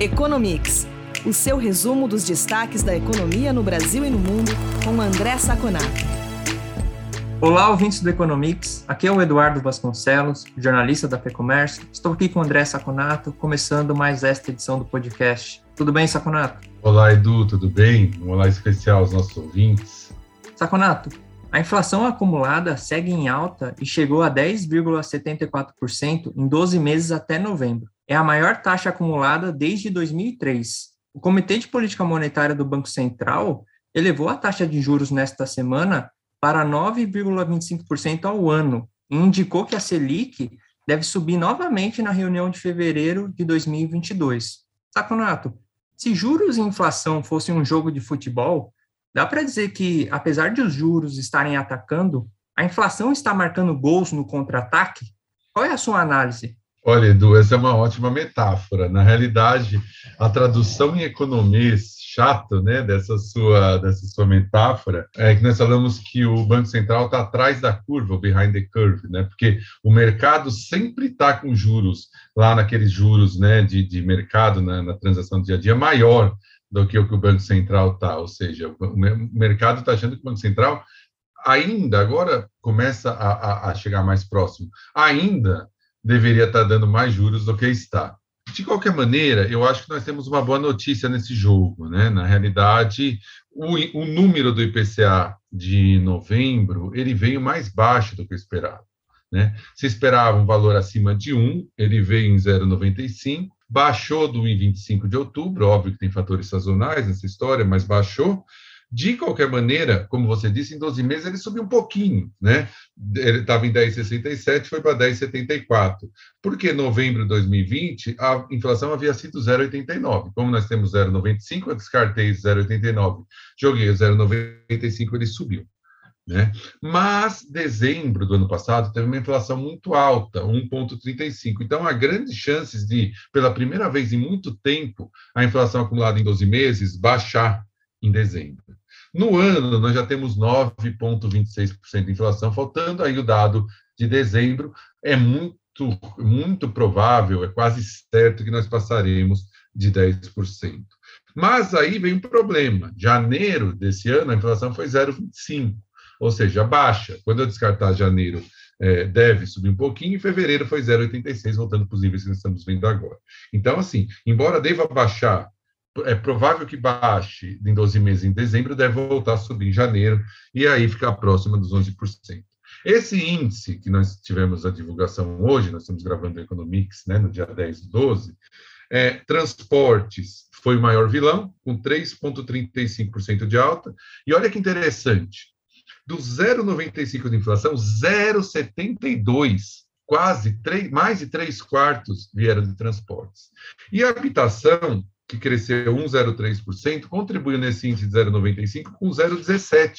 Economics, o seu resumo dos destaques da economia no Brasil e no mundo, com André Saconato. Olá, ouvintes do Economics. Aqui é o Eduardo Vasconcelos, jornalista da FEComércio. Estou aqui com o André Saconato, começando mais esta edição do podcast. Tudo bem, Saconato? Olá, Edu, tudo bem? Um olá especial aos nossos ouvintes. Saconato, a inflação acumulada segue em alta e chegou a 10,74% em 12 meses até novembro é a maior taxa acumulada desde 2003. O Comitê de Política Monetária do Banco Central elevou a taxa de juros nesta semana para 9,25% ao ano e indicou que a Selic deve subir novamente na reunião de fevereiro de 2022. Saconato, se juros e inflação fossem um jogo de futebol, dá para dizer que, apesar de os juros estarem atacando, a inflação está marcando gols no contra-ataque? Qual é a sua análise? Olha, Edu, essa é uma ótima metáfora. Na realidade, a tradução em economês chato, né, dessa sua dessa sua metáfora, é que nós falamos que o Banco Central está atrás da curva, behind the curve, né, porque o mercado sempre está com juros lá naqueles juros, né, de, de mercado na, na transação do dia a dia maior do que o que o Banco Central está, ou seja, o mercado está achando que o Banco Central ainda agora começa a, a, a chegar mais próximo, ainda deveria estar dando mais juros do que está. De qualquer maneira, eu acho que nós temos uma boa notícia nesse jogo. Né? Na realidade, o, o número do IPCA de novembro ele veio mais baixo do que esperado. Né? Se esperava um valor acima de 1, ele veio em 0,95, baixou do em 25 de outubro, óbvio que tem fatores sazonais nessa história, mas baixou, de qualquer maneira, como você disse, em 12 meses ele subiu um pouquinho, né? Ele estava em 10,67, foi para 10,74. Porque em novembro de 2020 a inflação havia sido 0,89. Como nós temos 0,95, eu descartei 0,89, joguei 0,95, ele subiu. Né? Mas dezembro do ano passado teve uma inflação muito alta, 1,35. Então há grandes chances de, pela primeira vez em muito tempo, a inflação acumulada em 12 meses baixar em dezembro. No ano, nós já temos 9,26% de inflação, faltando aí o dado de dezembro. É muito, muito provável, é quase certo que nós passaremos de 10%. Mas aí vem um problema. Janeiro desse ano, a inflação foi 0,25%, ou seja, baixa. Quando eu descartar janeiro, é, deve subir um pouquinho, e fevereiro foi 0,86, voltando para os níveis que nós estamos vendo agora. Então, assim, embora deva baixar é provável que baixe em 12 meses em dezembro, deve voltar a subir em janeiro, e aí ficar próxima dos 11%. Esse índice que nós tivemos a divulgação hoje, nós estamos gravando o Economics né, no dia 10 e 12, é, transportes foi o maior vilão, com 3,35% de alta, e olha que interessante, do 0,95% de inflação, 0,72% quase três, mais de três quartos vieram de transportes. E a habitação que cresceu 1,03%, contribuiu nesse índice de 0,95% com 0,17%.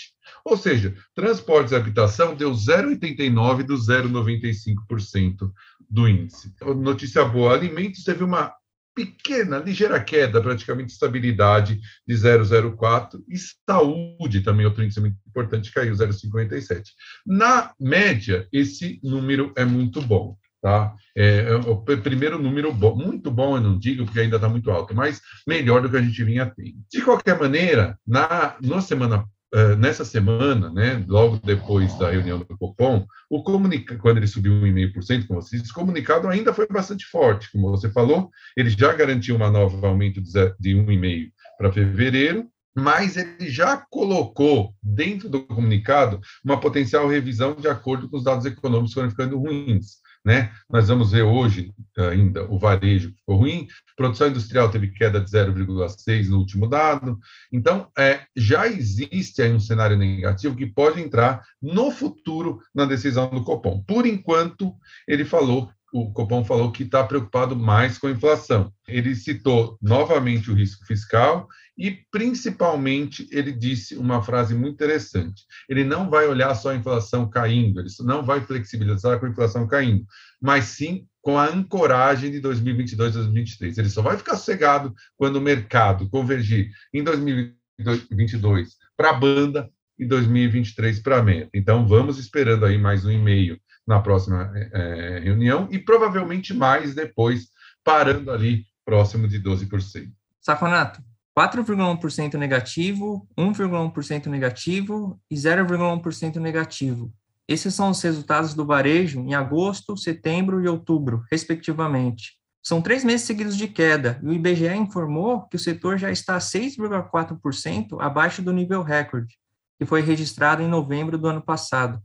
Ou seja, transportes e habitação deu 0,89% do 0,95% do índice. Notícia boa, alimentos teve uma pequena, ligeira queda, praticamente estabilidade de 0,04 e saúde, também outro índice muito importante, caiu 0,57. Na média, esse número é muito bom. Tá? É, é o primeiro número bom, muito bom, eu não digo, porque ainda está muito alto, mas melhor do que a gente vinha tendo. De qualquer maneira, na, na semana, uh, nessa semana, né, logo depois da reunião do Copom, o comunica, quando ele subiu 1,5%, como você disse, o comunicado ainda foi bastante forte, como você falou, ele já garantiu uma nova aumento de 1,5% para fevereiro, mas ele já colocou dentro do comunicado uma potencial revisão de acordo com os dados econômicos que foram ficando ruins. Né? Nós vamos ver hoje ainda o varejo ficou ruim, produção industrial teve queda de 0,6 no último dado. Então, é, já existe aí um cenário negativo que pode entrar no futuro na decisão do Copom. Por enquanto, ele falou o Copom falou que está preocupado mais com a inflação. Ele citou novamente o risco fiscal e, principalmente, ele disse uma frase muito interessante. Ele não vai olhar só a inflação caindo, ele não vai flexibilizar com a inflação caindo, mas sim com a ancoragem de 2022 2023. Ele só vai ficar sossegado quando o mercado convergir em 2022 para a banda e 2023 para a meta. Então, vamos esperando aí mais um e-mail na próxima é, reunião e provavelmente mais depois, parando ali próximo de 12%. Saconato, 4,1% negativo, 1,1% negativo e 0,1% negativo. Esses são os resultados do varejo em agosto, setembro e outubro, respectivamente. São três meses seguidos de queda, e o IBGE informou que o setor já está 6,4% abaixo do nível recorde, que foi registrado em novembro do ano passado.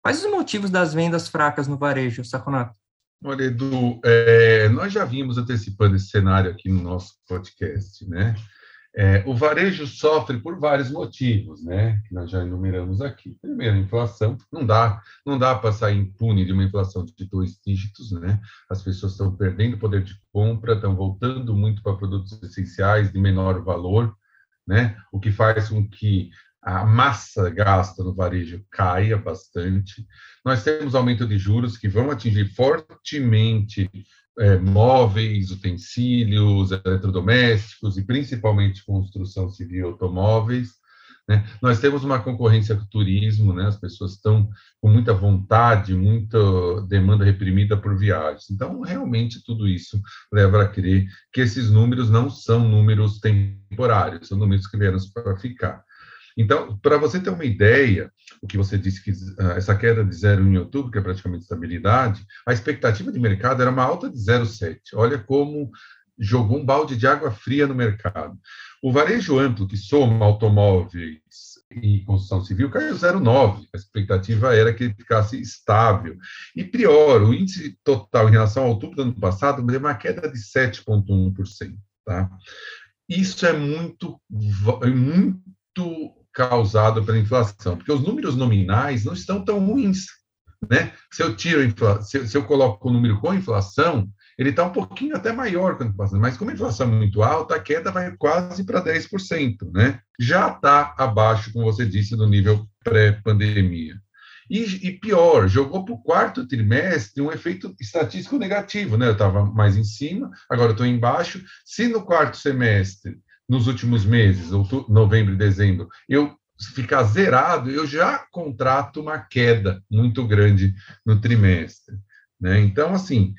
Quais os motivos das vendas fracas no varejo, Saconato? Olha, Edu, é, nós já vimos antecipando esse cenário aqui no nosso podcast, né? É, o varejo sofre por vários motivos, né? Que nós já enumeramos aqui. Primeiro, inflação. Não dá, não dá para sair impune de uma inflação de dois dígitos, né? As pessoas estão perdendo poder de compra, estão voltando muito para produtos essenciais de menor valor, né? O que faz com que a massa gasta no varejo caia bastante. Nós temos aumento de juros que vão atingir fortemente é, móveis, utensílios, eletrodomésticos e principalmente construção civil e automóveis. Né? Nós temos uma concorrência com o turismo, né? as pessoas estão com muita vontade, muita demanda reprimida por viagens. Então, realmente, tudo isso leva a crer que esses números não são números temporários, são números que vieram para ficar. Então, para você ter uma ideia, o que você disse que uh, essa queda de zero em outubro, que é praticamente estabilidade, a expectativa de mercado era uma alta de 0,7. Olha como jogou um balde de água fria no mercado. O varejo amplo, que soma automóveis e construção civil, caiu 0,9. A expectativa era que ele ficasse estável. E pior, o índice total em relação ao outubro do ano passado deu uma queda de 7,1%. Tá? Isso é muito, é muito causado pela inflação, porque os números nominais não estão tão ruins, né? Se eu tiro se, se eu coloco o número com inflação, ele está um pouquinho até maior que a inflação, mas como a inflação é muito alta, a queda vai quase para 10%, né? Já está abaixo, como você disse, do nível pré-pandemia. E, e, pior, jogou para o quarto trimestre um efeito estatístico negativo, né? Eu estava mais em cima, agora estou embaixo. Se no quarto semestre nos últimos meses, outubro, novembro e dezembro, eu ficar zerado, eu já contrato uma queda muito grande no trimestre. Né? Então, assim,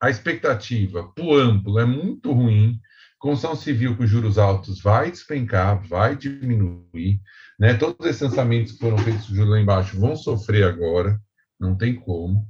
a expectativa para o amplo é muito ruim, construção civil com juros altos vai despencar, vai diminuir, né? todos esses lançamentos que foram feitos com juros lá embaixo vão sofrer agora, não tem como.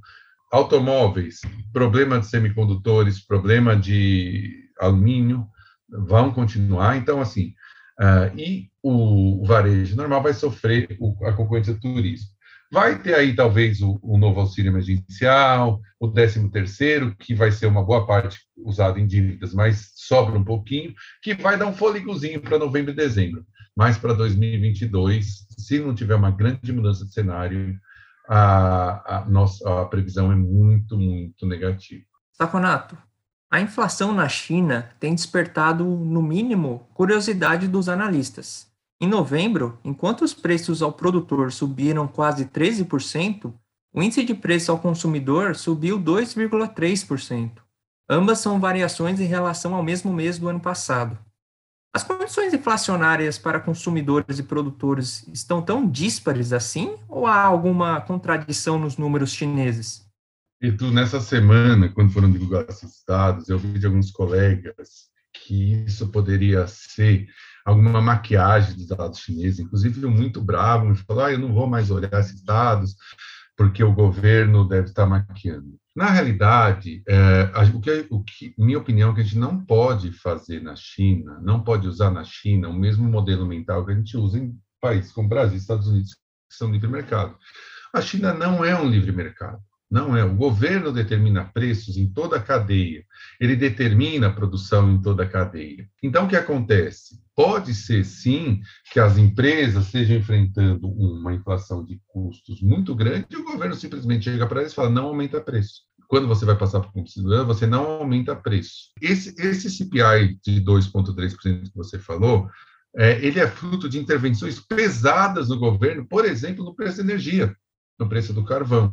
Automóveis, problema de semicondutores, problema de alumínio, vão continuar. Então, assim, uh, e o, varejo normal vai sofrer o, a concorrência do turismo. Vai ter aí, talvez, o, o novo auxílio emergencial, o 13 terceiro, que vai ser uma boa parte usado em dívidas, mas sobra um pouquinho, que vai dar um fôlegozinho para novembro e dezembro. Mas para 2022, se não tiver uma grande mudança de cenário, a, a, nossa, a previsão é muito, muito negativa. Saconato, a inflação na China tem despertado, no mínimo, curiosidade dos analistas. Em novembro, enquanto os preços ao produtor subiram quase 13%, o índice de preço ao consumidor subiu 2,3%. Ambas são variações em relação ao mesmo mês do ano passado. As condições inflacionárias para consumidores e produtores estão tão díspares assim ou há alguma contradição nos números chineses? E tu, nessa semana, quando foram divulgados esses dados, eu vi de alguns colegas que isso poderia ser alguma maquiagem dos dados chineses, inclusive muito bravo, me falou, ah, eu não vou mais olhar esses dados, porque o governo deve estar maquiando. Na realidade, é, o, que, o que, minha opinião é que a gente não pode fazer na China, não pode usar na China o mesmo modelo mental que a gente usa em países como Brasil Estados Unidos, que são livre mercado. A China não é um livre mercado. Não é. O governo determina preços em toda a cadeia. Ele determina a produção em toda a cadeia. Então, o que acontece? Pode ser, sim, que as empresas estejam enfrentando uma inflação de custos muito grande e o governo simplesmente chega para eles e fala: não aumenta preço. Quando você vai passar para o consumidor, você não aumenta preço. Esse, esse CPI de 2,3% que você falou, é, ele é fruto de intervenções pesadas no governo, por exemplo, no preço da energia, no preço do carvão.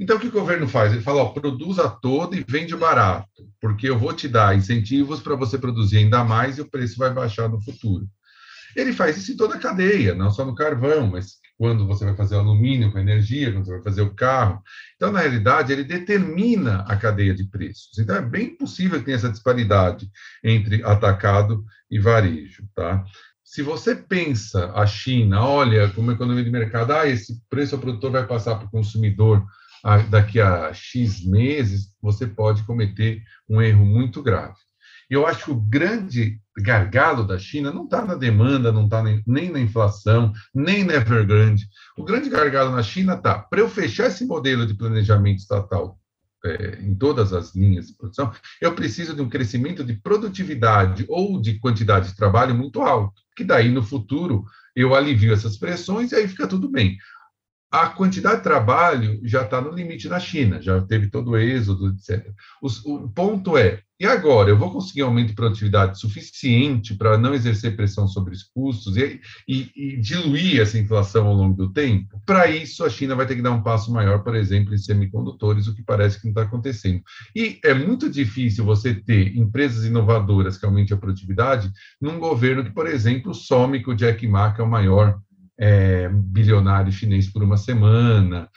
Então, o que o governo faz? Ele fala, ó, produza todo e vende barato, porque eu vou te dar incentivos para você produzir ainda mais e o preço vai baixar no futuro. Ele faz isso em toda a cadeia, não só no carvão, mas quando você vai fazer alumínio com energia, quando você vai fazer o carro. Então, na realidade, ele determina a cadeia de preços. Então, é bem possível que tenha essa disparidade entre atacado e varejo, tá? Se você pensa a China, olha como economia de mercado, ah, esse preço ao produtor vai passar para o consumidor daqui a X meses, você pode cometer um erro muito grave. Eu acho que o grande gargalo da China não está na demanda, não está nem, nem, na inflação, nem na Evergrande. O grande gargalo na China está, para eu fechar esse modelo de planejamento estatal é, em todas as linhas de produção, eu preciso de um crescimento de produtividade ou de quantidade de trabalho muito alto, que daí no futuro eu alivio essas pressões e aí fica tudo bem a quantidade de trabalho já está no limite na China, já teve todo o êxodo, etc. o ponto é, e agora? Eu vou conseguir um aumento de produtividade suficiente para não exercer pressão sobre os custos e, e, e diluir essa inflação ao longo do tempo? Para isso, a China vai ter que dar um passo maior, por exemplo, em semicondutores, o que parece que não está acontecendo. E é muito difícil você ter empresas inovadoras que aumentem a produtividade num governo que, por exemplo, some que o Jack Ma, que é o maior é, bilionário chinês por uma semana,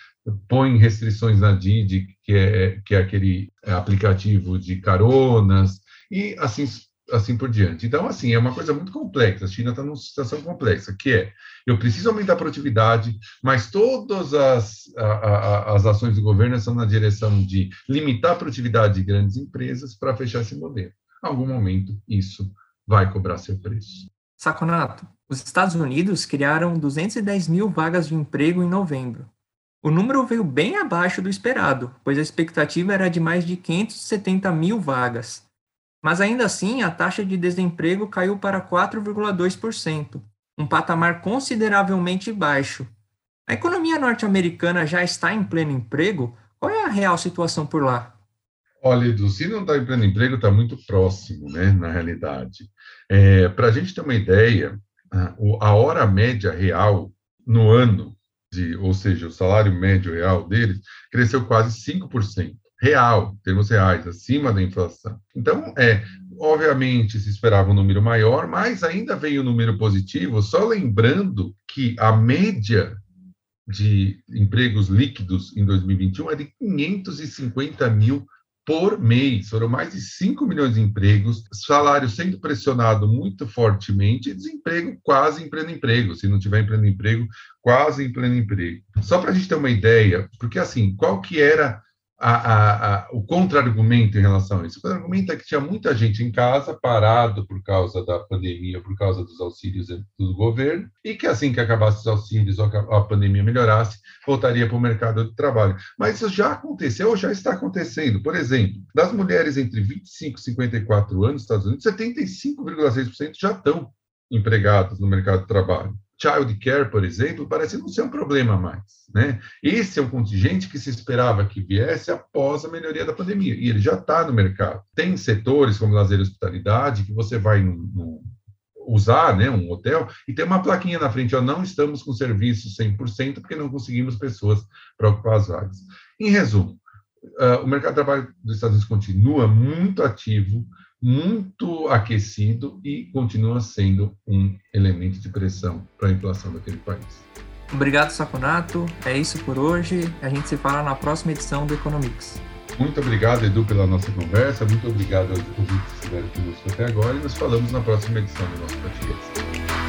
põe restrições na Didi, que é, que é aquele aplicativo de caronas, e assim, assim por diante. Então, assim, é uma coisa muito complexa. A China está numa situação complexa, que é, eu preciso aumentar a produtividade, mas todas as, a, a, as ações do governo são na direção de limitar a produtividade de grandes empresas para fechar esse modelo. Em algum momento, isso vai cobrar seu preço. Saconato, os Estados Unidos criaram 210 mil vagas de emprego em novembro. O número veio bem abaixo do esperado, pois a expectativa era de mais de 570 mil vagas. Mas ainda assim, a taxa de desemprego caiu para 4,2%, um patamar consideravelmente baixo. A economia norte-americana já está em pleno emprego? Qual é a real situação por lá? Olha, Edu, se não está em emprego, está muito próximo, né, na realidade. É, Para a gente ter uma ideia, a hora média real no ano, de, ou seja, o salário médio real deles, cresceu quase 5%. Real, em termos reais, acima da inflação. Então, é, obviamente, se esperava um número maior, mas ainda veio um número positivo, só lembrando que a média de empregos líquidos em 2021 é de 550 mil por mês. Foram mais de 5 milhões de empregos, salário sendo pressionado muito fortemente desemprego quase em pleno emprego. Se não tiver em pleno emprego, quase em pleno emprego. Só para a gente ter uma ideia, porque assim, qual que era a, a, o contra-argumento em relação a isso. O contra-argumento é que tinha muita gente em casa, parado por causa da pandemia, por causa dos auxílios do governo, e que assim que acabasse os auxílios ou a pandemia melhorasse, voltaria para o mercado de trabalho. Mas isso já aconteceu ou já está acontecendo. Por exemplo, das mulheres entre 25 e 54 anos nos Estados Unidos, 75,6% já estão empregados no mercado de trabalho child care, por exemplo, parece não ser um problema mais. Né? Esse é um contingente que se esperava que viesse após a melhoria da pandemia, e ele já está no mercado. Tem setores como lazer e hospitalidade que você vai usar né, um hotel e tem uma plaquinha na frente, ó, não estamos com serviço 100% porque não conseguimos pessoas para ocupar as vagas. Em resumo, uh, o mercado de trabalho dos Estados Unidos continua muito ativo, muito aquecido e continua sendo um elemento de pressão para a inflação daquele país. Obrigado, Saconato. É isso por hoje. A gente se fala na próxima edição do Economics. Muito obrigado, Edu, pela nossa conversa. Muito obrigado aos ouvintes que estiveram conosco até agora. E nos falamos na próxima edição do nosso podcast.